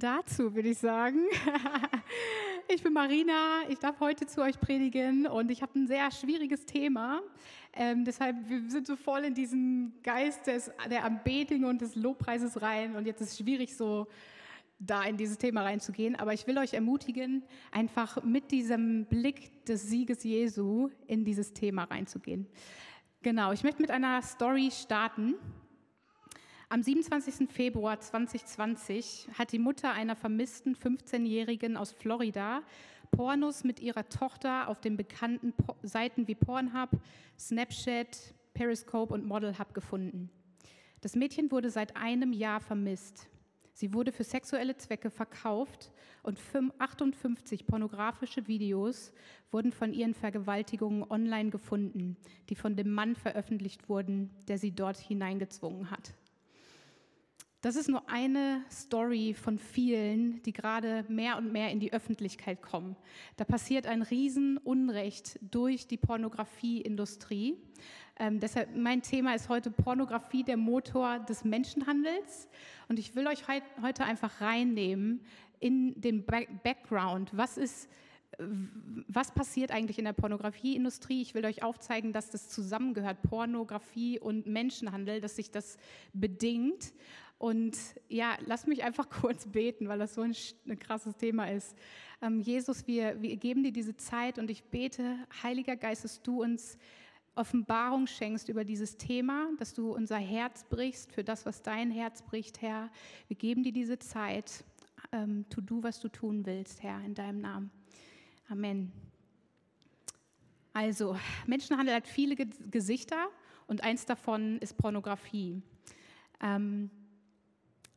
dazu, würde ich sagen. Ich bin Marina, ich darf heute zu euch predigen und ich habe ein sehr schwieriges Thema. Ähm, deshalb, wir sind so voll in diesen Geist des, der Anbetung und des Lobpreises rein und jetzt ist es schwierig, so da in dieses Thema reinzugehen. Aber ich will euch ermutigen, einfach mit diesem Blick des Sieges Jesu in dieses Thema reinzugehen. Genau, ich möchte mit einer Story starten. Am 27. Februar 2020 hat die Mutter einer vermissten 15-Jährigen aus Florida Pornos mit ihrer Tochter auf den bekannten Seiten wie Pornhub, Snapchat, Periscope und Model Hub gefunden. Das Mädchen wurde seit einem Jahr vermisst. Sie wurde für sexuelle Zwecke verkauft und 58 pornografische Videos wurden von ihren Vergewaltigungen online gefunden, die von dem Mann veröffentlicht wurden, der sie dort hineingezwungen hat. Das ist nur eine Story von vielen, die gerade mehr und mehr in die Öffentlichkeit kommen. Da passiert ein Riesenunrecht durch die Pornografieindustrie. Ähm, deshalb mein Thema ist heute Pornografie, der Motor des Menschenhandels. Und ich will euch heute einfach reinnehmen in den Background. Was ist was passiert eigentlich in der Pornografieindustrie? Ich will euch aufzeigen, dass das zusammengehört, Pornografie und Menschenhandel, dass sich das bedingt. Und ja, lass mich einfach kurz beten, weil das so ein, ein krasses Thema ist. Ähm, Jesus, wir, wir geben dir diese Zeit und ich bete, Heiliger Geist, dass du uns Offenbarung schenkst über dieses Thema, dass du unser Herz brichst für das, was dein Herz bricht, Herr. Wir geben dir diese Zeit. Ähm, tu du, was du tun willst, Herr, in deinem Namen. Amen. Also, Menschenhandel hat viele Gesichter und eins davon ist Pornografie. Ähm,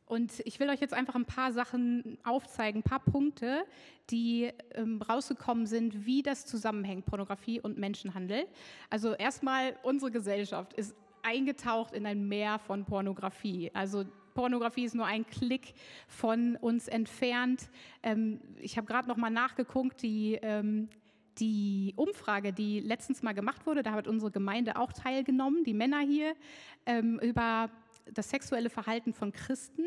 und ich will euch jetzt einfach ein paar Sachen aufzeigen, ein paar Punkte, die ähm, rausgekommen sind, wie das zusammenhängt, Pornografie und Menschenhandel. Also erstmal, unsere Gesellschaft ist eingetaucht in ein Meer von Pornografie. Also Pornografie ist nur ein Klick von uns entfernt. Ähm, ich habe gerade noch mal nachgeguckt, die ähm, die Umfrage, die letztens mal gemacht wurde, da hat unsere Gemeinde auch teilgenommen, die Männer hier, ähm, über das sexuelle Verhalten von Christen.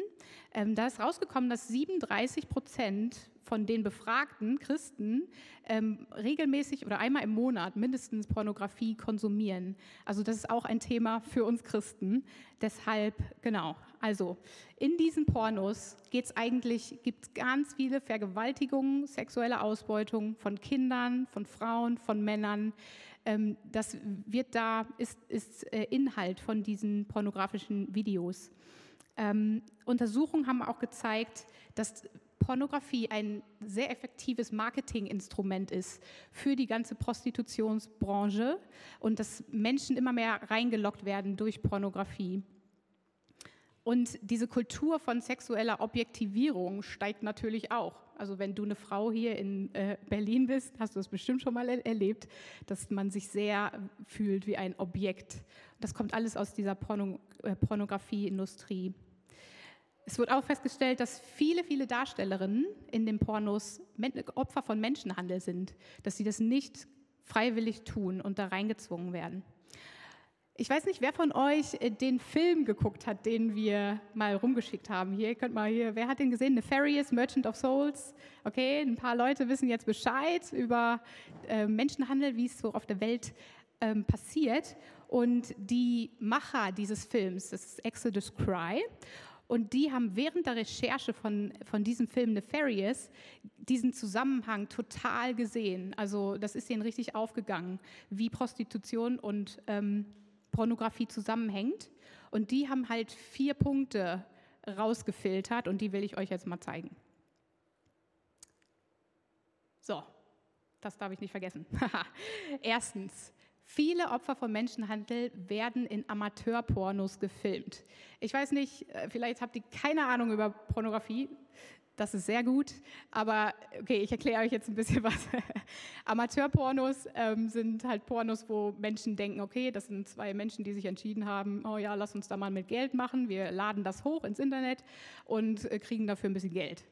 Ähm, da ist rausgekommen, dass 37 Prozent von den befragten Christen ähm, regelmäßig oder einmal im Monat mindestens Pornografie konsumieren. Also das ist auch ein Thema für uns Christen. Deshalb, genau, also in diesen Pornos geht es eigentlich, gibt es ganz viele Vergewaltigungen, sexuelle Ausbeutung von Kindern, von Frauen, von Männern. Ähm, das wird da, ist, ist äh, Inhalt von diesen pornografischen Videos. Ähm, Untersuchungen haben auch gezeigt, dass Pornografie ein sehr effektives Marketinginstrument ist für die ganze Prostitutionsbranche und dass Menschen immer mehr reingelockt werden durch Pornografie. Und diese Kultur von sexueller Objektivierung steigt natürlich auch. Also wenn du eine Frau hier in äh, Berlin bist, hast du es bestimmt schon mal er erlebt, dass man sich sehr fühlt wie ein Objekt. Das kommt alles aus dieser Porno äh, Pornografieindustrie. Es wird auch festgestellt, dass viele, viele Darstellerinnen in den Pornos Opfer von Menschenhandel sind, dass sie das nicht freiwillig tun und da reingezwungen werden. Ich weiß nicht, wer von euch äh, den Film geguckt hat, den wir mal rumgeschickt haben. Hier könnt mal hier, wer hat den gesehen? Nefarious, Merchant of Souls. Okay, ein paar Leute wissen jetzt Bescheid über äh, Menschenhandel, wie es so auf der Welt ähm, passiert. Und die Macher dieses Films, das ist Exodus Cry. Und die haben während der Recherche von, von diesem Film Nefarious diesen Zusammenhang total gesehen. Also das ist ihnen richtig aufgegangen, wie Prostitution und ähm, Pornografie zusammenhängt. Und die haben halt vier Punkte rausgefiltert und die will ich euch jetzt mal zeigen. So, das darf ich nicht vergessen. Erstens, viele Opfer von Menschenhandel werden in Amateurpornos gefilmt. Ich weiß nicht, äh, vielleicht habt ihr keine Ahnung über Pornografie. Das ist sehr gut. Aber okay, ich erkläre euch jetzt ein bisschen was. Amateurpornos ähm, sind halt Pornos, wo Menschen denken, okay, das sind zwei Menschen, die sich entschieden haben, oh ja, lass uns da mal mit Geld machen. Wir laden das hoch ins Internet und äh, kriegen dafür ein bisschen Geld.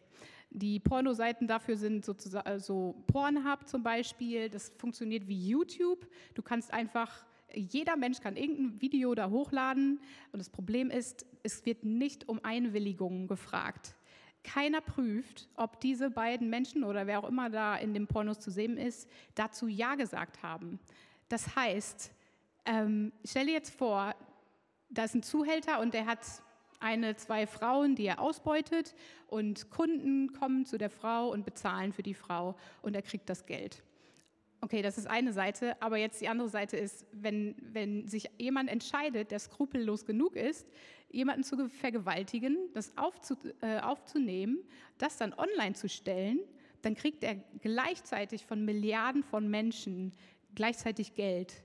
Die Pornoseiten dafür sind sozusagen also Pornhub zum Beispiel. Das funktioniert wie YouTube. Du kannst einfach jeder Mensch kann irgendein Video da hochladen und das Problem ist, es wird nicht um Einwilligung gefragt keiner prüft, ob diese beiden Menschen oder wer auch immer da in dem Pornos zu sehen ist, dazu Ja gesagt haben. Das heißt, ähm, stell dir jetzt vor, da ist ein Zuhälter und der hat eine, zwei Frauen, die er ausbeutet und Kunden kommen zu der Frau und bezahlen für die Frau und er kriegt das Geld. Okay, das ist eine Seite, aber jetzt die andere Seite ist, wenn, wenn sich jemand entscheidet, der skrupellos genug ist, jemanden zu vergewaltigen, das aufzu, äh, aufzunehmen, das dann online zu stellen, dann kriegt er gleichzeitig von Milliarden von Menschen gleichzeitig Geld.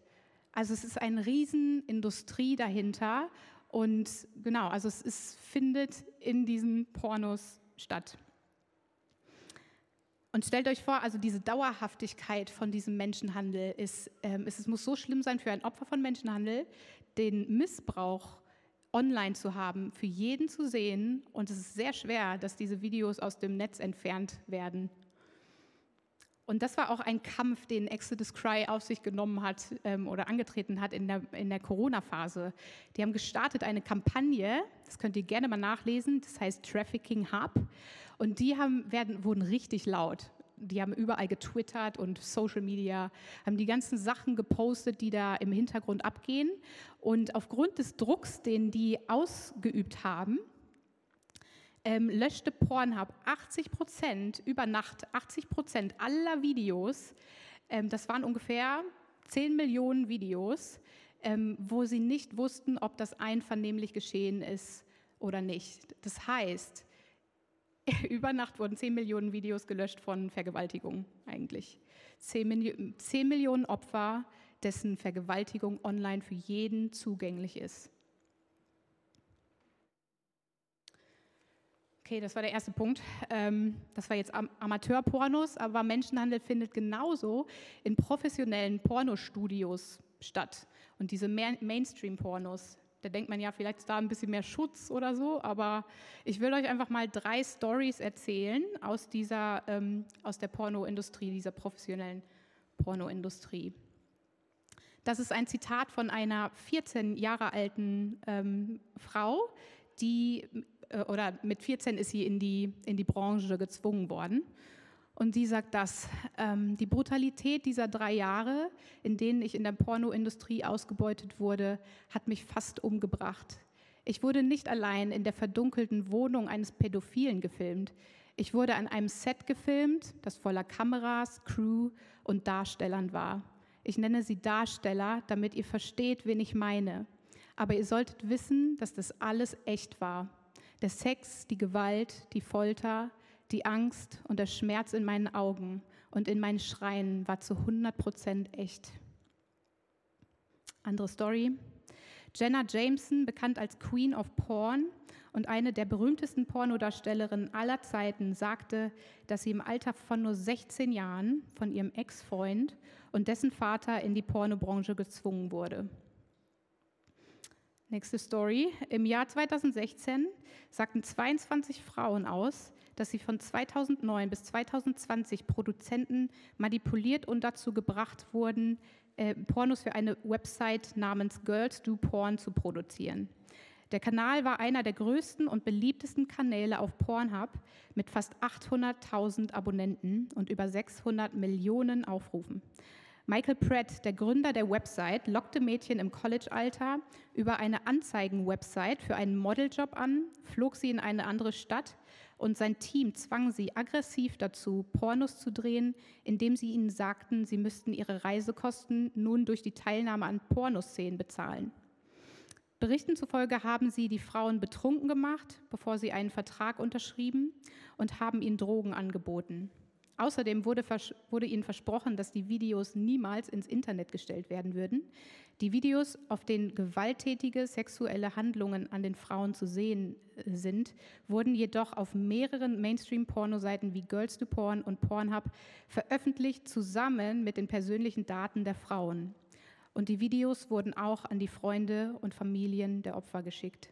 Also es ist eine Riesenindustrie dahinter und genau, also es ist, findet in diesen Pornos statt. Und stellt euch vor, also diese Dauerhaftigkeit von diesem Menschenhandel ist, ähm, es, es muss so schlimm sein für ein Opfer von Menschenhandel, den Missbrauch online zu haben, für jeden zu sehen. Und es ist sehr schwer, dass diese Videos aus dem Netz entfernt werden. Und das war auch ein Kampf, den Exodus Cry auf sich genommen hat ähm, oder angetreten hat in der, in der Corona-Phase. Die haben gestartet eine Kampagne, das könnt ihr gerne mal nachlesen, das heißt Trafficking Hub. Und die haben, werden, wurden richtig laut. Die haben überall getwittert und Social Media, haben die ganzen Sachen gepostet, die da im Hintergrund abgehen. Und aufgrund des Drucks, den die ausgeübt haben, ähm, löschte Pornhub 80 Prozent über Nacht, 80 Prozent aller Videos, ähm, das waren ungefähr 10 Millionen Videos, ähm, wo sie nicht wussten, ob das einvernehmlich geschehen ist oder nicht. Das heißt, über Nacht wurden 10 Millionen Videos gelöscht von Vergewaltigung eigentlich. 10, Milli 10 Millionen Opfer, dessen Vergewaltigung online für jeden zugänglich ist. Okay, das war der erste Punkt. Ähm, das war jetzt Amateurpornos, aber Menschenhandel findet genauso in professionellen Pornostudios statt. Und diese Mainstream-Pornos, da denkt man ja, vielleicht ist da ein bisschen mehr Schutz oder so, aber ich will euch einfach mal drei Stories erzählen aus dieser, ähm, aus der Pornoindustrie, dieser professionellen Pornoindustrie. Das ist ein Zitat von einer 14 Jahre alten ähm, Frau, die äh, oder mit 14 ist sie in die, in die Branche gezwungen worden. Und sie sagt das, ähm, die Brutalität dieser drei Jahre, in denen ich in der Pornoindustrie ausgebeutet wurde, hat mich fast umgebracht. Ich wurde nicht allein in der verdunkelten Wohnung eines Pädophilen gefilmt. Ich wurde an einem Set gefilmt, das voller Kameras, Crew und Darstellern war. Ich nenne sie Darsteller, damit ihr versteht, wen ich meine. Aber ihr solltet wissen, dass das alles echt war. Der Sex, die Gewalt, die Folter, die Angst und der Schmerz in meinen Augen und in meinen Schreien war zu 100 Prozent echt. Andere Story. Jenna Jameson, bekannt als Queen of Porn und eine der berühmtesten Pornodarstellerinnen aller Zeiten, sagte, dass sie im Alter von nur 16 Jahren von ihrem Ex-Freund und dessen Vater in die Pornobranche gezwungen wurde. Nächste Story. Im Jahr 2016 sagten 22 Frauen aus, dass sie von 2009 bis 2020 Produzenten manipuliert und dazu gebracht wurden, äh, Pornos für eine Website namens Girls Do Porn zu produzieren. Der Kanal war einer der größten und beliebtesten Kanäle auf Pornhub mit fast 800.000 Abonnenten und über 600 Millionen Aufrufen. Michael Pratt, der Gründer der Website, lockte Mädchen im College-Alter über eine Anzeigen-Website für einen Modeljob an, flog sie in eine andere Stadt und sein Team zwang sie aggressiv dazu, Pornos zu drehen, indem sie ihnen sagten, sie müssten ihre Reisekosten nun durch die Teilnahme an Pornoszenen bezahlen. Berichten zufolge haben sie die Frauen betrunken gemacht, bevor sie einen Vertrag unterschrieben und haben ihnen Drogen angeboten. Außerdem wurde, wurde, ihnen versprochen, dass die Videos niemals ins Internet gestellt werden würden. Die Videos, auf denen gewalttätige sexuelle Handlungen an den Frauen zu sehen äh, sind, wurden jedoch auf mehreren Mainstream-Pornoseiten wie Girls to Porn und Pornhub veröffentlicht, zusammen mit den persönlichen Daten der Frauen. Und die Videos wurden auch an die Freunde und Familien der Opfer geschickt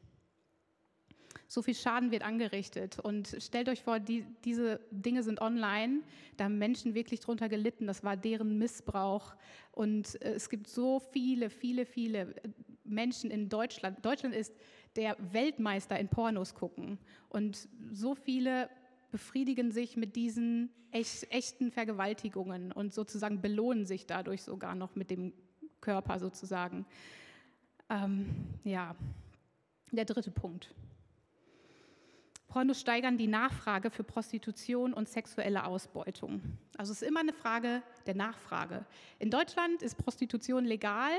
so viel Schaden wird angerichtet. Und stellt euch vor, die, diese Dinge sind online, da haben Menschen wirklich drunter gelitten, das war deren Missbrauch. Und äh, es gibt so viele, viele, viele Menschen in Deutschland. Deutschland ist der Weltmeister in Pornos gucken. Und so viele befriedigen sich mit diesen echt, echten Vergewaltigungen und sozusagen belohnen sich dadurch sogar noch mit dem Körper sozusagen. Ähm, ja, der dritte Punkt. Pornos steigern die Nachfrage für Prostitution und sexuelle Ausbeutung. Also es ist immer eine Frage der Nachfrage. In Deutschland ist Prostitution legal.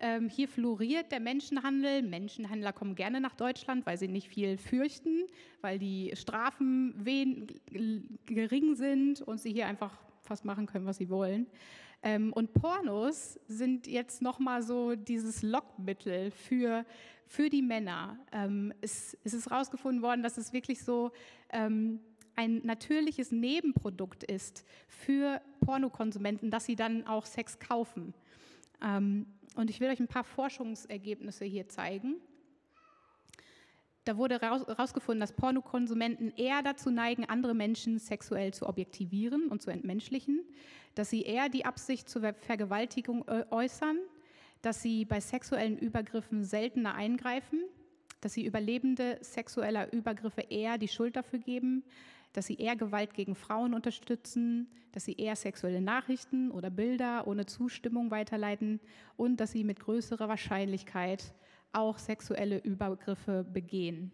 Ähm, hier floriert der Menschenhandel. Menschenhändler kommen gerne nach Deutschland, weil sie nicht viel fürchten, weil die Strafen gering sind und sie hier einfach fast machen können, was sie wollen. Ähm, und Pornos sind jetzt nochmal so dieses Lockmittel für für die Männer. Ähm, es, es, ist herausgefunden worden, dass es wirklich so ähm, ein natürliches Nebenprodukt ist für Pornokonsumenten, dass sie dann auch Sex kaufen. Ähm, und ich will euch ein paar Forschungsergebnisse hier zeigen. Da wurde herausgefunden, dass Pornokonsumenten eher dazu neigen, andere Menschen sexuell zu objektivieren und zu entmenschlichen, dass sie eher die Absicht zur Vergewaltigung äußern, dass sie bei sexuellen Übergriffen seltener eingreifen, dass sie Überlebende sexueller Übergriffe eher die Schuld dafür geben, dass sie eher Gewalt gegen Frauen unterstützen, dass sie eher sexuelle Nachrichten oder Bilder ohne Zustimmung weiterleiten und dass sie mit größerer Wahrscheinlichkeit auch sexuelle Übergriffe begehen.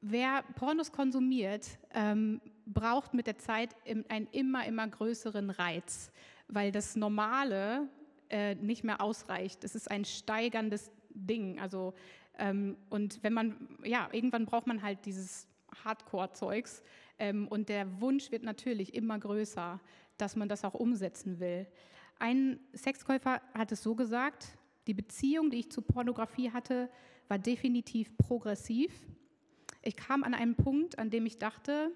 Wer Pornos konsumiert, ähm, braucht mit der Zeit einen immer, immer größeren Reiz weil das Normale äh, nicht mehr ausreicht. Es ist ein steigerndes Ding. Also, ähm, und wenn man, ja, irgendwann braucht man halt dieses Hardcore-Zeugs ähm, und der Wunsch wird natürlich immer größer, dass man das auch umsetzen will. Ein Sexkäufer hat es so gesagt, die Beziehung, die ich zu Pornografie hatte, war definitiv progressiv. Ich kam an einen Punkt, an dem ich dachte,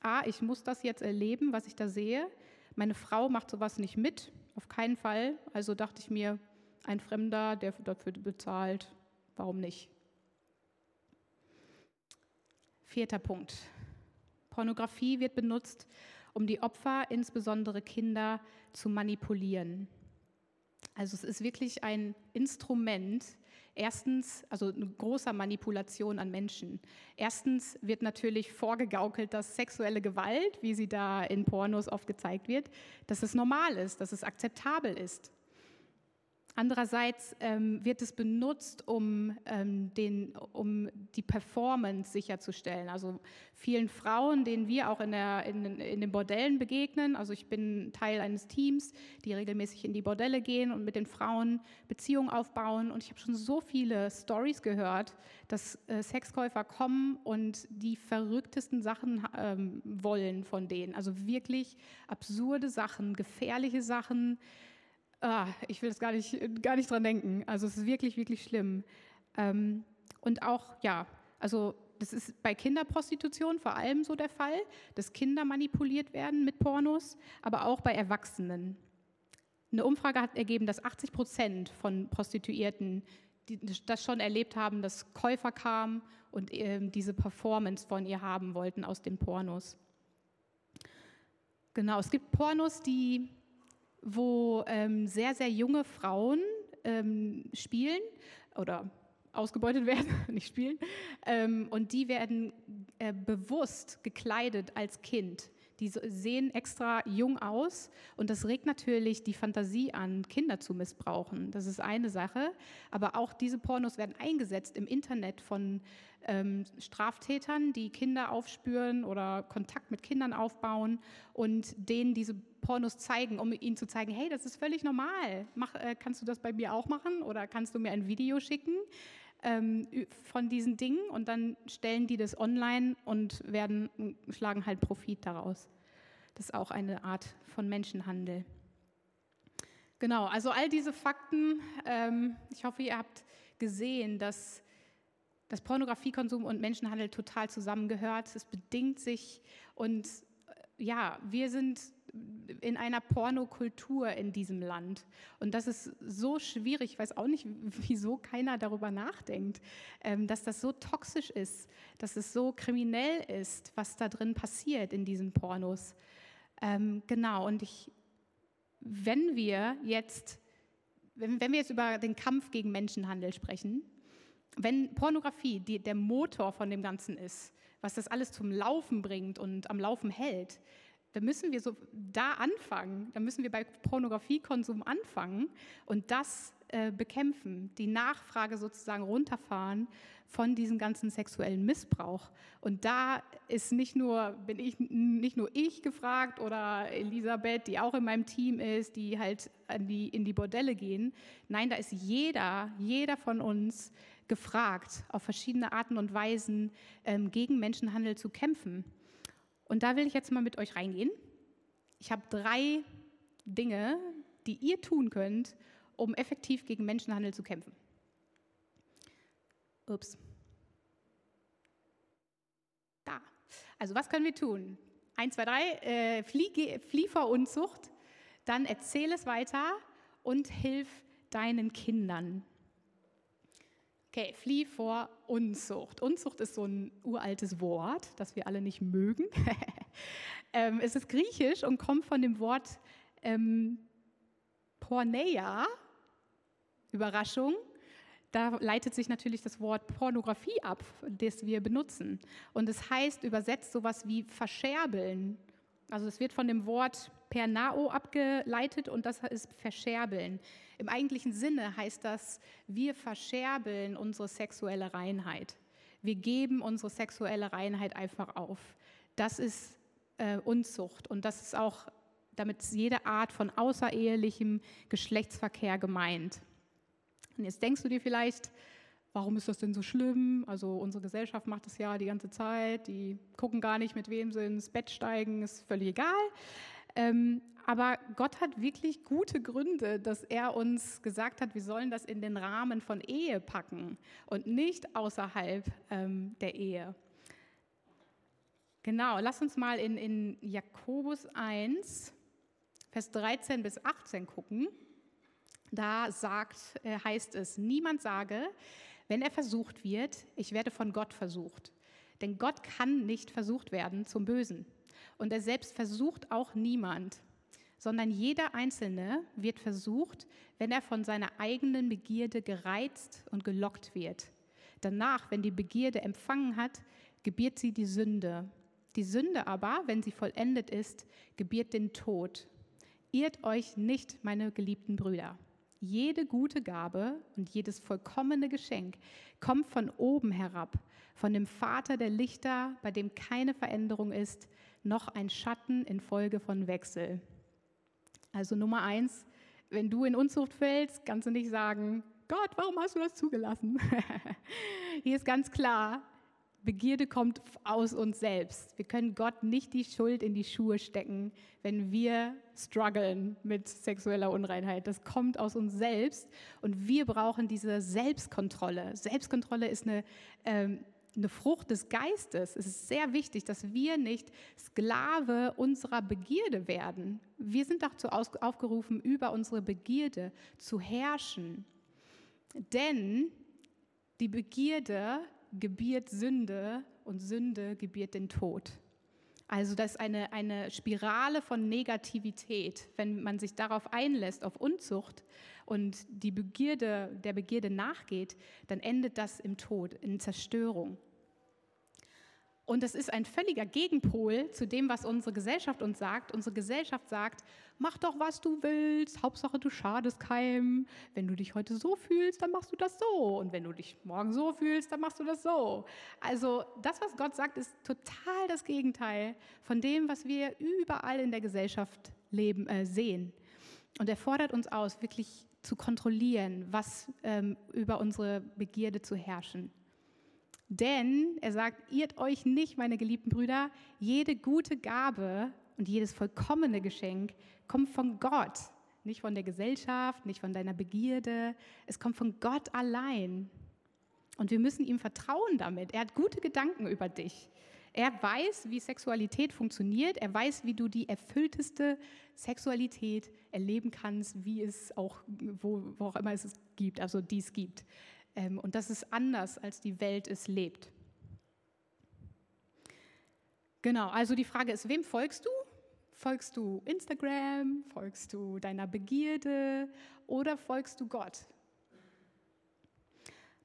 ah, ich muss das jetzt erleben, was ich da sehe. Meine Frau macht sowas nicht mit, auf keinen Fall. Also dachte ich mir, ein Fremder, der dafür bezahlt, warum nicht? Vierter Punkt. Pornografie wird benutzt, um die Opfer, insbesondere Kinder, zu manipulieren. Also es ist wirklich ein Instrument, Erstens, also eine große Manipulation an Menschen. Erstens wird natürlich vorgegaukelt, dass sexuelle Gewalt, wie sie da in Pornos oft gezeigt wird, dass es normal ist, dass es akzeptabel ist. Andererseits ähm, wird es benutzt, um, ähm, den, um die Performance sicherzustellen. Also vielen Frauen, denen wir auch in, der, in, in, den Bordellen begegnen, also ich bin Teil eines Teams, die regelmäßig in die Bordelle gehen und mit den Frauen Beziehungen aufbauen. Und ich habe schon so viele Stories gehört, dass äh, Sexkäufer kommen und die verrücktesten Sachen ähm, wollen von denen. Also wirklich absurde Sachen, gefährliche Sachen ah, ich will das gar nicht, gar nicht dran denken. Also es ist wirklich, wirklich schlimm. Ähm, und auch, ja, also das ist bei Kinderprostitution vor allem so der Fall, dass Kinder manipuliert werden mit Pornos, aber auch bei Erwachsenen. Eine Umfrage hat ergeben, dass 80 Prozent von Prostituierten die das schon erlebt haben, dass Käufer kamen und äh, diese Performance von ihr haben wollten aus den Pornos. Genau, es gibt Pornos, die wo ähm, sehr, sehr junge Frauen ähm, spielen oder ausgebeutet werden, nicht spielen, ähm, und die werden äh, bewusst gekleidet als Kind. Die sehen extra jung aus und das regt natürlich die Fantasie an, Kinder zu missbrauchen. Das ist eine Sache. Aber auch diese Pornos werden eingesetzt im Internet von ähm, Straftätern, die Kinder aufspüren oder Kontakt mit Kindern aufbauen und denen diese Pornos zeigen, um ihnen zu zeigen, hey, das ist völlig normal. Mach, äh, kannst du das bei mir auch machen oder kannst du mir ein Video schicken ähm, von diesen Dingen und dann stellen die das online und werden, schlagen halt Profit daraus. Das ist auch eine Art von Menschenhandel. Genau, also all diese Fakten, ähm, ich hoffe, ihr habt gesehen, dass dass Pornografiekonsum und Menschenhandel total zusammengehört. Es bedingt sich und äh, ja, wir sind in einer Pornokultur in diesem Land. Und das ist so schwierig, ich weiß auch nicht, wieso keiner darüber nachdenkt, ähm, dass das so toxisch ist, dass es so kriminell ist, was da drin passiert in diesen Pornos. Ähm, genau, und ich, wenn wir jetzt, wenn wir jetzt über den Kampf gegen Menschenhandel sprechen, wenn Pornografie die, der Motor von dem Ganzen ist, was das alles zum Laufen bringt und am Laufen hält, dann müssen wir so da anfangen, dann müssen wir bei Pornografiekonsum anfangen und das äh, bekämpfen, die Nachfrage sozusagen runterfahren von diesem ganzen sexuellen Missbrauch. Und da ist nicht nur, bin ich, nicht nur ich gefragt oder Elisabeth, die auch in meinem Team ist, die halt die, in die Bordelle gehen. Nein, da ist jeder, jeder von uns gefragt, auf verschiedene Arten und Weisen ähm, gegen Menschenhandel zu kämpfen. Und da will ich jetzt mal mit euch reingehen. Ich habe drei Dinge, die ihr tun könnt, um effektiv gegen Menschenhandel zu kämpfen. Ups. Da. Also was können wir tun? Eins, zwei, drei. Äh, flieh, flieh vor Unzucht, dann erzähl es weiter und hilf deinen Kindern. Okay, flieh vor Unzucht. Unzucht ist so ein uraltes Wort, das wir alle nicht mögen. ähm, es ist griechisch und kommt von dem Wort ähm, Porneia, Überraschung, da leitet sich natürlich das Wort Pornografie ab, das wir benutzen. Und es heißt übersetzt sowas wie verscherbeln. Also es wird von dem Wort Pernao abgeleitet und das ist verscherbeln. Im eigentlichen Sinne heißt das, wir verscherbeln unsere sexuelle Reinheit. Wir geben unsere sexuelle Reinheit einfach auf. Das ist äh, Unzucht und das ist auch damit jede Art von außerehelichem Geschlechtsverkehr gemeint. Und jetzt denkst du dir vielleicht, warum ist das denn so schlimm? Also unsere Gesellschaft macht das ja die ganze Zeit, die gucken gar nicht, mit wem sie ins Bett steigen, ist völlig egal. Ähm, aber Gott hat wirklich gute Gründe, dass er uns gesagt hat, wir sollen das in den Rahmen von Ehe packen und nicht außerhalb ähm, der Ehe. Genau, lass uns mal in, in Jakobus 1, Vers 13 bis 18 gucken. Da sagt, äh, heißt es, niemand sage, wenn er versucht wird, ich werde von Gott versucht. Denn Gott kann nicht versucht werden zum Bösen. Und er selbst versucht auch niemand, sondern jeder Einzelne wird versucht, wenn er von seiner eigenen Begierde gereizt und gelockt wird. Danach, wenn die Begierde empfangen hat, gebiert sie die Sünde. Die Sünde aber, wenn sie vollendet ist, gebiert den Tod. Irrt euch nicht, meine geliebten Brüder. Jede gute Gabe und jedes vollkommene Geschenk kommt von oben herab, von dem Vater der Lichter, bei dem keine Veränderung ist, noch ein Schatten infolge von Wechsel. Also Nummer eins, wenn du in Unzucht fällst, kannst du nicht sagen, Gott, warum hast du das zugelassen? Hier ist ganz klar, Begierde kommt aus uns selbst. Wir können Gott nicht die Schuld in die Schuhe stecken, wenn wir strugglen mit sexueller Unreinheit. Das kommt aus uns selbst und wir brauchen diese Selbstkontrolle. Selbstkontrolle ist eine, ähm, eine Frucht des Geistes. Es ist sehr wichtig, dass wir nicht Sklave unserer Begierde werden. Wir sind dazu aufgerufen, über unsere Begierde zu herrschen. Denn die Begierde gebiert Sünde und Sünde gebiert den Tod. Also das ist eine, eine Spirale von Negativität. Wenn man sich darauf einlässt, auf Unzucht und die Begierde, der Begierde nachgeht, dann endet das im Tod, in Zerstörung. Und das ist ein völliger Gegenpol zu dem, was unsere Gesellschaft uns sagt. Unsere Gesellschaft sagt, mach doch, was du willst, Hauptsache du schadest keinem. Wenn du dich heute so fühlst, dann machst du das so. Und wenn du dich morgen so fühlst, dann machst du das so. Also das, was Gott sagt, ist total das Gegenteil von dem, was wir überall in der Gesellschaft leben, äh, sehen. Und er fordert uns aus, wirklich zu kontrollieren, was ähm, über unsere Begierde zu herrschen. Denn er sagt, irrt euch nicht, meine geliebten Brüder, jede gute Gabe und jedes vollkommene Geschenk kommt von Gott, nicht von der Gesellschaft, nicht von deiner Begierde, es kommt von Gott allein. Und wir müssen ihm vertrauen damit. Er hat gute Gedanken über dich. Er weiß, wie Sexualität funktioniert. Er weiß, wie du die erfüllteste Sexualität erleben kannst, wie es auch, wo, wo auch immer es es gibt, also dies gibt. Ähm, und das ist anders, als die Welt es lebt. Genau, also die Frage ist, wem folgst du? Folgst du Instagram? Folgst du deiner Begierde? Oder folgst du Gott?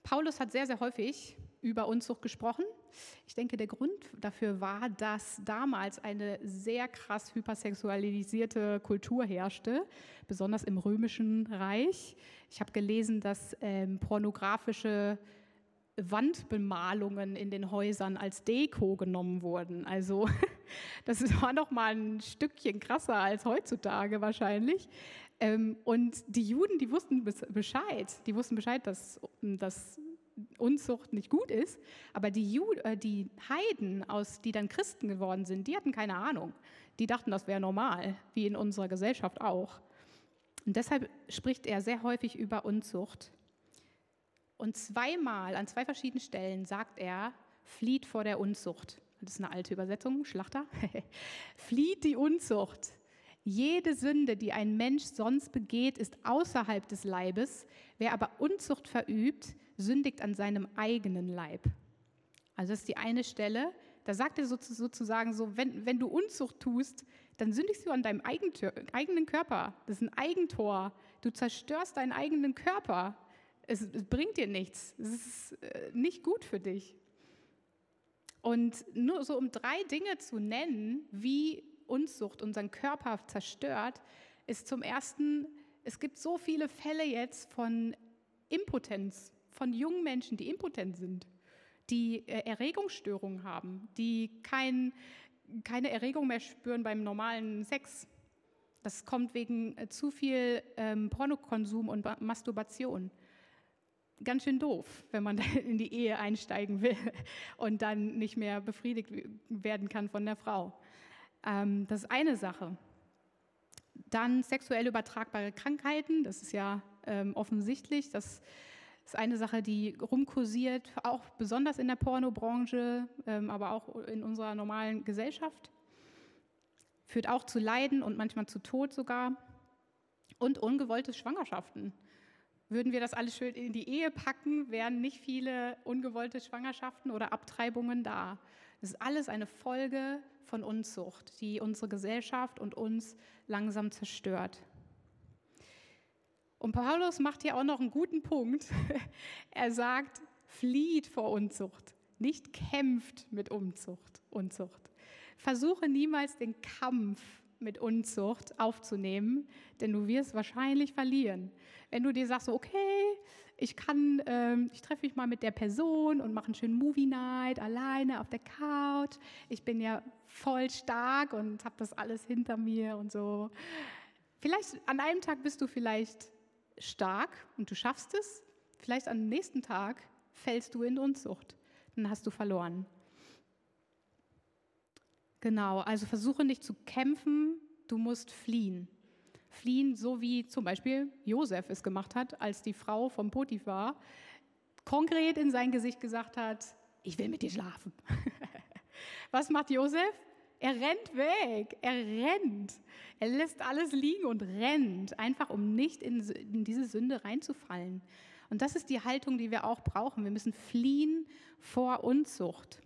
Paulus hat sehr, sehr häufig über Unzucht gesprochen. Ich denke, der Grund dafür war, dass damals eine sehr krass hypersexualisierte Kultur herrschte, besonders im römischen Reich. Ich habe gelesen, dass ähm, pornografische Wandbemalungen in den Häusern als Deko genommen wurden. Also das war noch mal ein Stückchen krasser als heutzutage wahrscheinlich. Ähm, und die Juden, die wussten Bescheid. Die wussten Bescheid, dass, dass Unzucht nicht gut ist. Aber die, Jud äh, die Heiden, aus, die dann Christen geworden sind, die hatten keine Ahnung. Die dachten, das wäre normal, wie in unserer Gesellschaft auch. Und deshalb spricht er sehr häufig über Unzucht. Und zweimal, an zwei verschiedenen Stellen, sagt er, flieht vor der Unzucht. Das ist eine alte Übersetzung, Schlachter. flieht die Unzucht. Jede Sünde, die ein Mensch sonst begeht, ist außerhalb des Leibes. Wer aber Unzucht verübt, sündigt an seinem eigenen Leib. Also das ist die eine Stelle. Da sagt er sozusagen so, wenn, wenn du Unzucht tust, dann sündigst du an deinem eigenen Körper. Das ist ein Eigentor. Du zerstörst deinen eigenen Körper. Es, es bringt dir nichts. Es ist äh, nicht gut für dich. Und nur so um drei Dinge zu nennen, wie Unzucht unseren Körper zerstört, ist zum ersten, es gibt so viele Fälle jetzt von Impotenz, von jungen Menschen, die impotent sind, die äh, Erregungsstörungen haben, die kein, keine Erregung mehr spüren beim normalen Sex. Das kommt wegen äh, zu viel ähm, Pornokonsum und Masturbation. Ganz schön doof, wenn man in die Ehe einsteigen will und dann nicht mehr befriedigt werden kann von der Frau. Ähm, das ist eine Sache. Dann sexuell übertragbare Krankheiten, das ist ja ähm, offensichtlich. Das ist eine Sache, die rumkursiert, auch besonders in der Pornobranche, ähm, aber auch in unserer normalen Gesellschaft. Führt auch zu Leiden und manchmal zu Tod sogar. Und ungewollte Schwangerschaften. Würden wir das alles schön in die Ehe packen, wären nicht viele ungewollte Schwangerschaften oder Abtreibungen da. Das ist alles eine Folge von Unzucht, die unsere Gesellschaft und uns langsam zerstört. Und Paulus macht hier auch noch einen guten Punkt. Er sagt, flieht vor Unzucht, nicht kämpft mit Unzucht. Unzucht. Versuche niemals den Kampf mit Unzucht aufzunehmen, denn du wirst wahrscheinlich verlieren. Wenn du dir sagst, okay, ich kann, ähm, ich treffe mich mal mit der Person und mache einen schönen Movie Night alleine auf der Couch. Ich bin ja voll stark und habe das alles hinter mir und so. Vielleicht an einem Tag bist du vielleicht stark und du schaffst es. Vielleicht am nächsten Tag fällst du in Unzucht. Dann hast du verloren. Genau, also versuche nicht zu kämpfen, du musst fliehen. Fliehen, so wie zum Beispiel Josef es gemacht hat, als die Frau von Potiphar konkret in sein Gesicht gesagt hat, ich will mit dir schlafen. Was macht Josef? Er rennt weg, er rennt. Er lässt alles liegen und rennt, einfach um nicht in, in, diese Sünde reinzufallen. Und das ist die Haltung, die wir auch brauchen. Wir müssen fliehen vor Unzucht.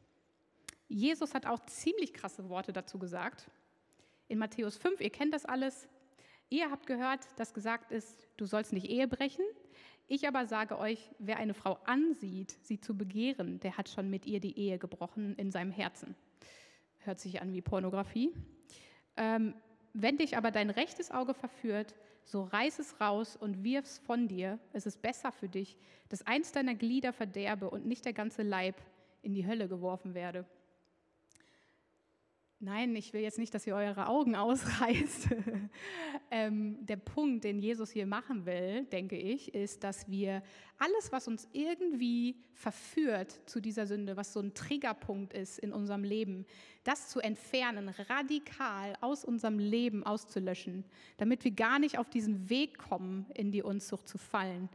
Jesus hat auch ziemlich krasse Worte dazu gesagt. In Matthäus 5, ihr kennt das alles. Ihr habt gehört, dass gesagt ist, du sollst nicht Ehe brechen. Ich aber sage euch, wer eine Frau ansieht, sie zu begehren, der hat schon mit ihr die Ehe gebrochen in seinem Herzen. Hört sich an wie Pornografie. Ähm, wenn dich aber dein rechtes Auge verführt, so reiß es raus und wirf es von dir. Es ist besser für dich, dass eins deiner Glieder verderbe und nicht der ganze Leib in die Hölle geworfen werde. Nein, ich will jetzt nicht, dass ihr eure Augen ausreißt. ähm, der Punkt, den Jesus hier machen will, denke ich, ist, dass wir alles, was uns irgendwie verführt zu dieser Sünde, was so ein Triggerpunkt ist in unserem Leben, das zu entfernen, radikal aus unserem Leben auszulöschen, damit wir gar nicht auf diesen Weg kommen, in die Unzucht zu fallen.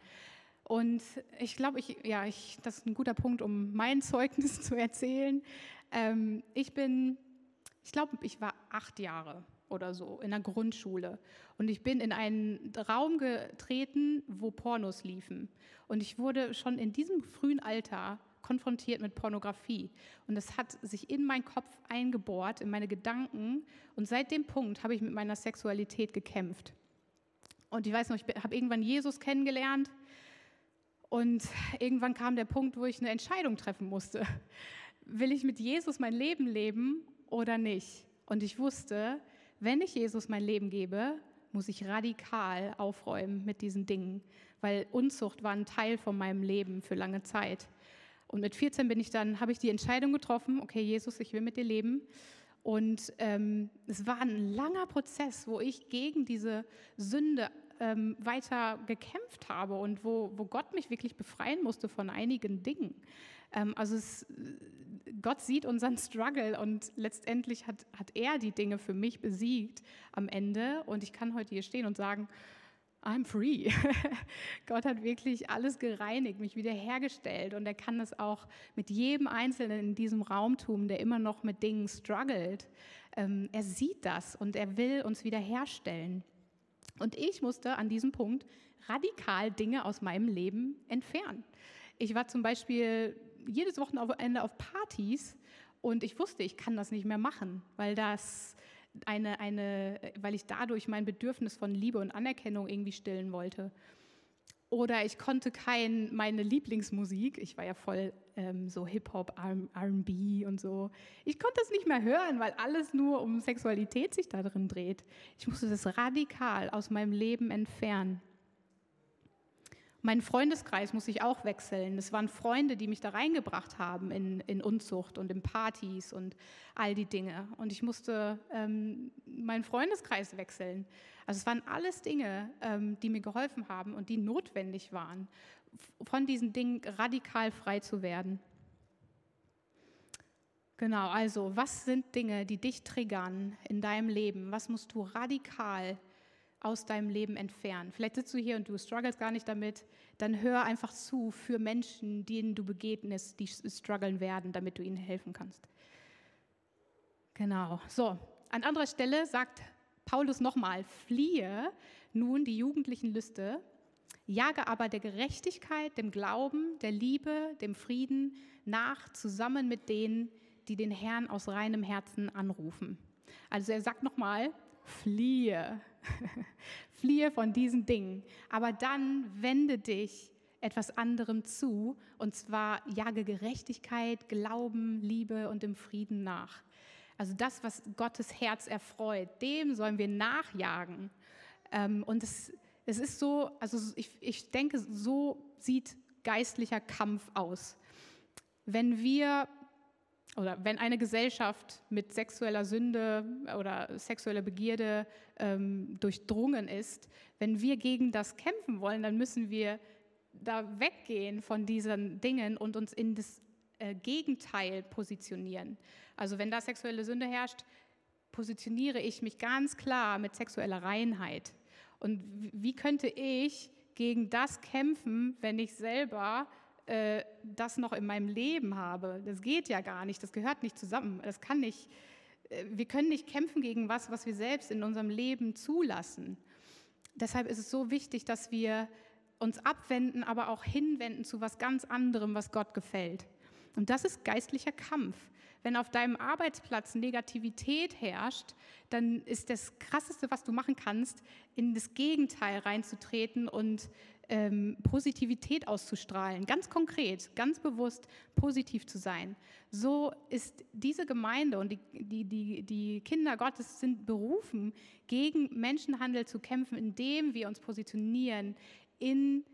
Und ich glaube, ich, ja, ich, das ist ein guter Punkt, um mein Zeugnis zu erzählen. Ähm, ich bin ich glaube, ich war acht Jahre oder so in der Grundschule. Und ich bin in einen Raum getreten, wo Pornos liefen. Und ich wurde schon in diesem frühen Alter konfrontiert mit Pornografie. Und das hat sich in meinen Kopf eingebohrt, in meine Gedanken. Und seit dem Punkt habe ich mit meiner Sexualität gekämpft. Und ich weiß noch, ich habe irgendwann Jesus kennengelernt Und irgendwann kam der Punkt, wo ich eine Entscheidung treffen musste. Will ich mit Jesus mein Leben leben oder nicht? Und ich wusste, wenn ich Jesus mein Leben gebe, muss ich radikal aufräumen mit diesen Dingen, weil Unzucht war ein Teil von meinem Leben für lange Zeit. Und mit 14 bin ich dann, habe ich die Entscheidung getroffen, okay, Jesus, ich will mit dir leben. Und ähm, es war ein langer Prozess, wo ich gegen diese Sünde ähm, weiter gekämpft habe und wo, wo Gott mich wirklich befreien musste von einigen Dingen. Ähm, also es, Gott sieht unseren Struggle und letztendlich hat, hat er die Dinge für mich besiegt am Ende. Und ich kann heute hier stehen und sagen, I'm free. Gott hat wirklich alles gereinigt, mich wiederhergestellt und er kann das auch mit jedem Einzelnen in diesem Raum tun, der immer noch mit Dingen struggelt. Ähm, er sieht das und er will uns wiederherstellen. Und ich musste an diesem Punkt radikal Dinge aus meinem Leben entfernen. Ich war zum Beispiel jedes Wochenende auf Partys und ich wusste, ich kann das nicht mehr machen, weil das eine, eine, weil ich dadurch mein Bedürfnis von Liebe und Anerkennung irgendwie stillen wollte. Oder ich konnte kein, meine Lieblingsmusik, ich war ja voll ähm, so Hip-Hop, RB und so, ich konnte es nicht mehr hören, weil alles nur um Sexualität sich da drin dreht. Ich musste das radikal aus meinem Leben entfernen. Mein Freundeskreis muss ich auch wechseln. Es waren Freunde, die mich da reingebracht haben in, in Unzucht und in Partys und all die Dinge. Und ich musste ähm, meinen Freundeskreis wechseln. Also es waren alles Dinge, ähm, die mir geholfen haben und die notwendig waren, von diesen Dingen radikal frei zu werden. Genau, also was sind Dinge, die dich triggern in deinem Leben? Was musst du radikal aus deinem Leben entfernen. Vielleicht sitzt du hier und du struggles gar nicht damit. Dann hör einfach zu für Menschen, denen du begegnest, die strugglen werden, damit du ihnen helfen kannst. Genau. So, an anderer Stelle sagt Paulus nochmal: Fliehe nun die jugendlichen Lüste, jage aber der Gerechtigkeit, dem Glauben, der Liebe, dem Frieden nach, zusammen mit denen, die den Herrn aus reinem Herzen anrufen. Also er sagt nochmal: Fliehe Fliehe von diesen Dingen. Aber dann wende dich etwas anderem zu, und zwar jage Gerechtigkeit, Glauben, Liebe und dem Frieden nach. Also das, was Gottes Herz erfreut, dem sollen wir nachjagen. Ähm, und es, es ist so, also ich, ich denke, so sieht geistlicher Kampf aus. Wenn wir oder wenn eine Gesellschaft mit sexueller Sünde oder sexueller Begierde ähm, durchdrungen ist, wenn wir gegen das kämpfen wollen, dann müssen wir da weggehen von diesen Dingen und uns in das äh, Gegenteil positionieren. Also wenn da sexuelle Sünde herrscht, positioniere ich mich ganz klar mit sexueller Reinheit. Und wie könnte ich gegen das kämpfen, wenn ich selber äh, das noch in meinem Leben habe. Das geht ja gar nicht, das gehört nicht zusammen. Das kann nicht, äh, wir können nicht kämpfen gegen was, was wir selbst in unserem Leben zulassen. Deshalb ist es so wichtig, dass wir uns abwenden, aber auch hinwenden zu was ganz anderem, was Gott gefällt. Und das ist geistlicher Kampf. Wenn auf deinem Arbeitsplatz Negativität herrscht, dann ist das Krasseste, was du machen kannst, in das Gegenteil reinzutreten und ähm, Positivität auszustrahlen, ganz konkret, ganz bewusst positiv zu sein. So ist diese Gemeinde und die, die, die, die Kinder Gottes sind berufen, gegen Menschenhandel zu kämpfen, indem wir uns positionieren in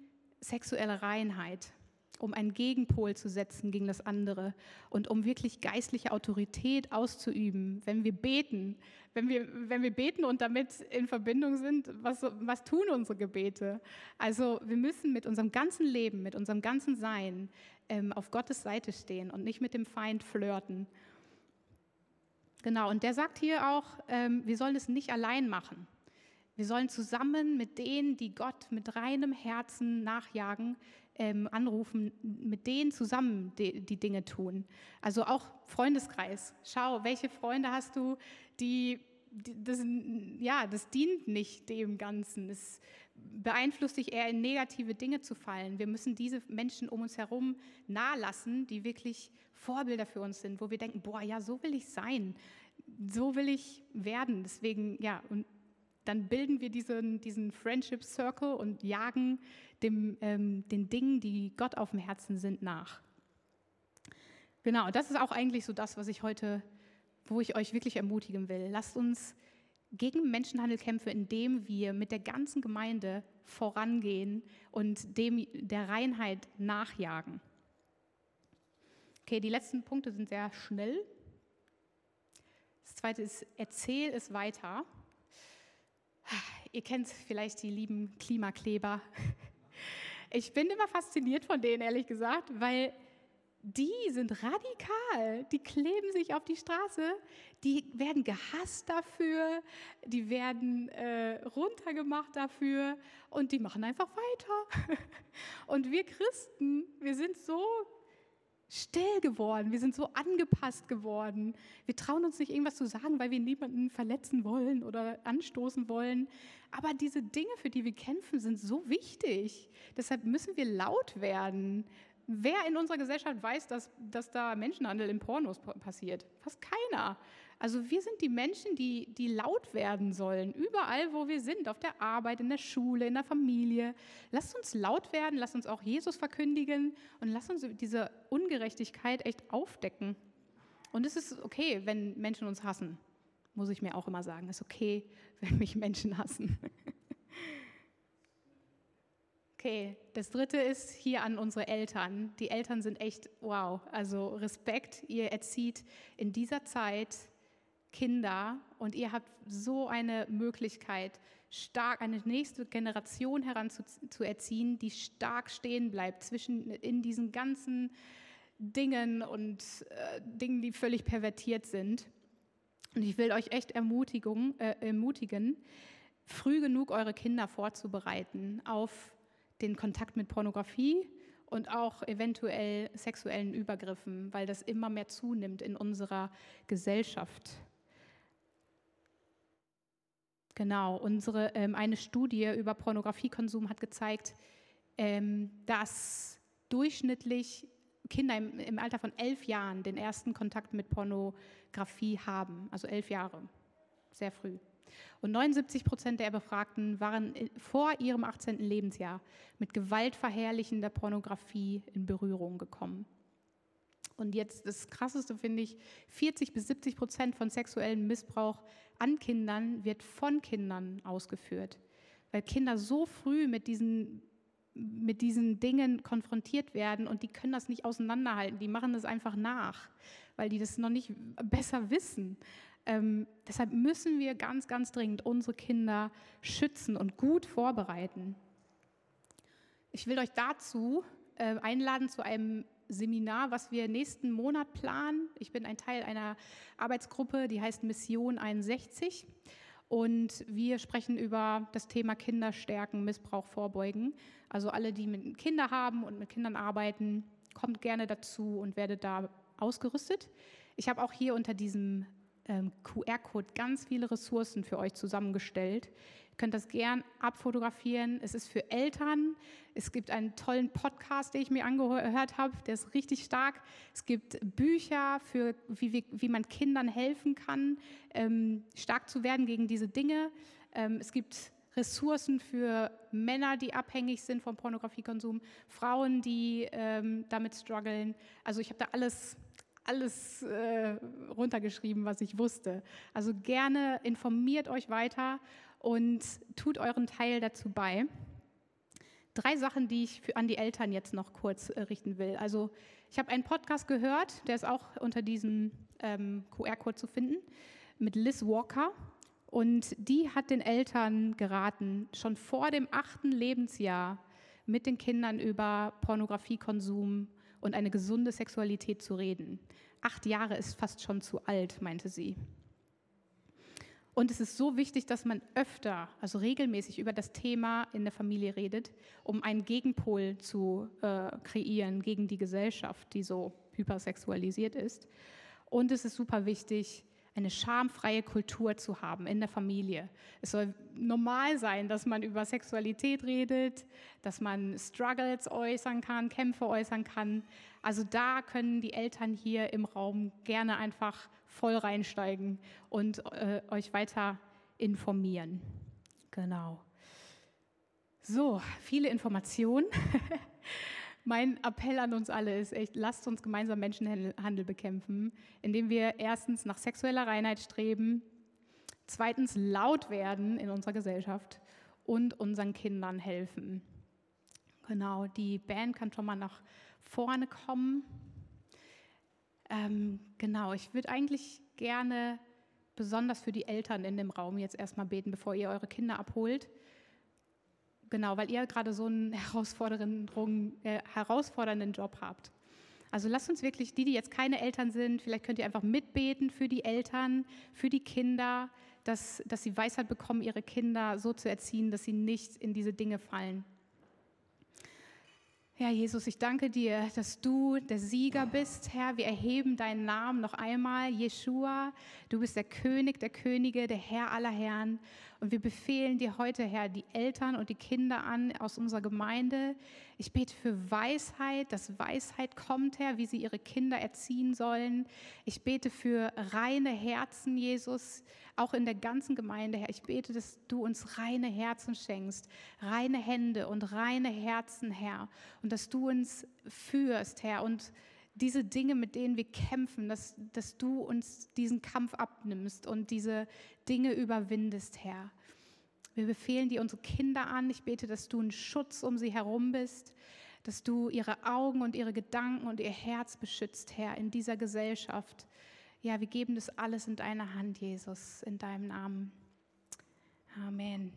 sexuelle Reinheit um einen Gegenpol zu setzen gegen das andere und um wirklich geistliche Autorität auszuüben, wenn wir beten, wenn wir, wenn wir beten und damit in Verbindung sind, was, was tun unsere Gebete? Also wir müssen mit unserem ganzen Leben, mit unserem ganzen Sein ähm, auf Gottes Seite stehen und nicht mit dem Feind flirten. Genau, und der sagt hier auch, ähm, wir sollen es nicht allein machen. Wir sollen zusammen mit denen, die Gott mit reinem Herzen nachjagen, ähm, anrufen, mit denen zusammen die, die, Dinge tun. Also auch Freundeskreis. Schau, welche Freunde hast du, die, das, ja, das dient nicht dem Ganzen. Es beeinflusst dich eher in negative Dinge zu fallen. Wir müssen diese Menschen um uns herum nahe lassen, die wirklich Vorbilder für uns sind, wo wir denken, boah, ja, so will ich sein, so will ich werden. Deswegen, ja, und dann bilden wir diesen, diesen Friendship Circle und jagen dem, ähm, den Dingen, die Gott auf dem Herzen sind, nach. Genau, das ist auch eigentlich so das, was ich heute, wo ich euch wirklich ermutigen will. Lasst uns gegen Menschenhandel kämpfen, indem wir mit der ganzen Gemeinde vorangehen und dem der Reinheit nachjagen. Okay, die letzten Punkte sind sehr schnell. Das zweite ist, erzähl es weiter. Ihr kennt vielleicht die lieben Klimakleber. Ich bin immer fasziniert von denen, ehrlich gesagt, weil die sind radikal. Die kleben sich auf die Straße, die werden gehasst dafür, die werden äh, runtergemacht dafür und die machen einfach weiter. Und wir Christen, wir sind so still geworden, wir sind so angepasst geworden. Wir trauen uns nicht irgendwas zu sagen, weil wir niemanden verletzen wollen oder anstoßen wollen. Aber diese Dinge, für die wir kämpfen, sind so wichtig. Deshalb müssen wir laut werden. Wer in unserer Gesellschaft weiß, dass, dass da Menschenhandel in Pornos passiert? Fast keiner. Also wir sind die Menschen, die, die laut werden sollen, überall, wo wir sind, auf der Arbeit, in der Schule, in der Familie. Lasst uns laut werden, lasst uns auch Jesus verkündigen und lasst uns diese Ungerechtigkeit echt aufdecken. Und es ist okay, wenn Menschen uns hassen, muss ich mir auch immer sagen. Es ist okay, wenn mich Menschen hassen. Okay, das dritte ist hier an unsere Eltern. Die Eltern sind echt wow, also Respekt. Ihr erzieht in dieser Zeit Kinder und ihr habt so eine Möglichkeit, stark eine nächste Generation heranzuerziehen, die stark stehen bleibt zwischen in diesen ganzen Dingen und äh, Dingen, die völlig pervertiert sind. Und ich will euch echt ermutigen, äh, ermutigen, früh genug eure Kinder vorzubereiten auf den Kontakt mit Pornografie und auch eventuell sexuellen Übergriffen, weil das immer mehr zunimmt in unserer Gesellschaft. Genau, unsere, ähm, eine Studie über Pornografiekonsum hat gezeigt, ähm, dass durchschnittlich Kinder im, im, Alter von elf Jahren den ersten Kontakt mit Pornografie haben, also elf Jahre, sehr früh. Und 79 Prozent der Befragten waren vor ihrem 18. Lebensjahr mit gewaltverherrlichender Pornografie in Berührung gekommen. Und jetzt das Krasseste finde ich, 40 bis 70 Prozent von sexuellem Missbrauch an Kindern wird von Kindern ausgeführt, weil Kinder so früh mit diesen, mit diesen Dingen konfrontiert werden und die können das nicht auseinanderhalten, die machen das einfach nach, weil die das noch nicht besser wissen. Ähm, deshalb müssen wir ganz, ganz dringend unsere Kinder schützen und gut vorbereiten. Ich will euch dazu äh, einladen zu einem Seminar, was wir nächsten Monat planen. Ich bin ein Teil einer Arbeitsgruppe, die heißt Mission 61. Und wir sprechen über das Thema Kinder stärken, Missbrauch vorbeugen. Also alle, die mit Kindern haben und mit Kindern arbeiten, kommt gerne dazu und werdet da ausgerüstet. Ich habe auch hier unter diesem ähm, QR-Code ganz viele Ressourcen für euch zusammengestellt. Könnt das gern abfotografieren. Es ist für Eltern. Es gibt einen tollen Podcast, den ich mir angehört habe, der ist richtig stark. Es gibt Bücher, für, wie, wie, wie man Kindern helfen kann, ähm, stark zu werden gegen diese Dinge. Ähm, es gibt Ressourcen für Männer, die abhängig sind vom Pornografiekonsum, Frauen, die ähm, damit strugglen. Also ich habe da alles alles äh, runtergeschrieben, was ich wusste. Also gerne informiert euch weiter und tut euren Teil dazu bei. Drei Sachen, die ich für, an die Eltern jetzt noch kurz äh, richten will. Also ich habe einen Podcast gehört, der ist auch unter diesem ähm, QR-Code zu finden, mit Liz Walker. Und die hat den Eltern geraten, schon vor dem achten Lebensjahr mit den Kindern über Pornografiekonsum und eine gesunde Sexualität zu reden. Acht Jahre ist fast schon zu alt, meinte sie. Und es ist so wichtig, dass man öfter, also regelmäßig über das Thema in der Familie redet, um einen Gegenpol zu äh, kreieren gegen die Gesellschaft, die so hypersexualisiert ist. Und es ist super wichtig, eine schamfreie Kultur zu haben in der Familie. Es soll normal sein, dass man über Sexualität redet, dass man Struggles äußern kann, Kämpfe äußern kann. Also da können die Eltern hier im Raum gerne einfach voll reinsteigen und äh, euch weiter informieren. Genau. So, viele Informationen. mein Appell an uns alle ist echt, lasst uns gemeinsam Menschenhandel bekämpfen, indem wir erstens nach sexueller Reinheit streben, zweitens laut werden in unserer Gesellschaft und unseren Kindern helfen. Genau, die Band kann schon mal nach vorne kommen. Ähm, genau, ich würde eigentlich gerne besonders für die Eltern in dem Raum jetzt erstmal beten, bevor ihr eure Kinder abholt. Genau, weil ihr gerade so einen herausfordernden, äh, herausfordernden Job habt. Also lasst uns wirklich, die, die jetzt keine Eltern sind, vielleicht könnt ihr einfach mitbeten für die Eltern, für die Kinder, dass, dass sie Weisheit bekommen, ihre Kinder so zu erziehen, dass sie nicht in diese Dinge fallen. Herr Jesus, ich danke dir, dass du der Sieger bist, Herr. Wir erheben deinen Namen noch einmal, Jeshua. Du bist der König der Könige, der Herr aller Herren. Und wir befehlen dir heute, Herr, die Eltern und die Kinder an aus unserer Gemeinde. Ich bete für Weisheit, dass Weisheit kommt, Herr, wie sie ihre Kinder erziehen sollen. Ich bete für reine Herzen, Jesus, auch in der ganzen Gemeinde, Herr. Ich bete, dass du uns reine Herzen schenkst, reine Hände und reine Herzen, Herr. Und dass du uns führst, Herr, und diese Dinge, mit denen wir kämpfen, dass, dass du uns diesen Kampf abnimmst und diese Dinge überwindest, Herr. Wir befehlen dir unsere Kinder an. Ich bete, dass du ein Schutz um sie herum bist, dass du ihre Augen und ihre Gedanken und ihr Herz beschützt, Herr, in dieser Gesellschaft. Ja, wir geben das alles in deine Hand, Jesus, in deinem Namen. Amen.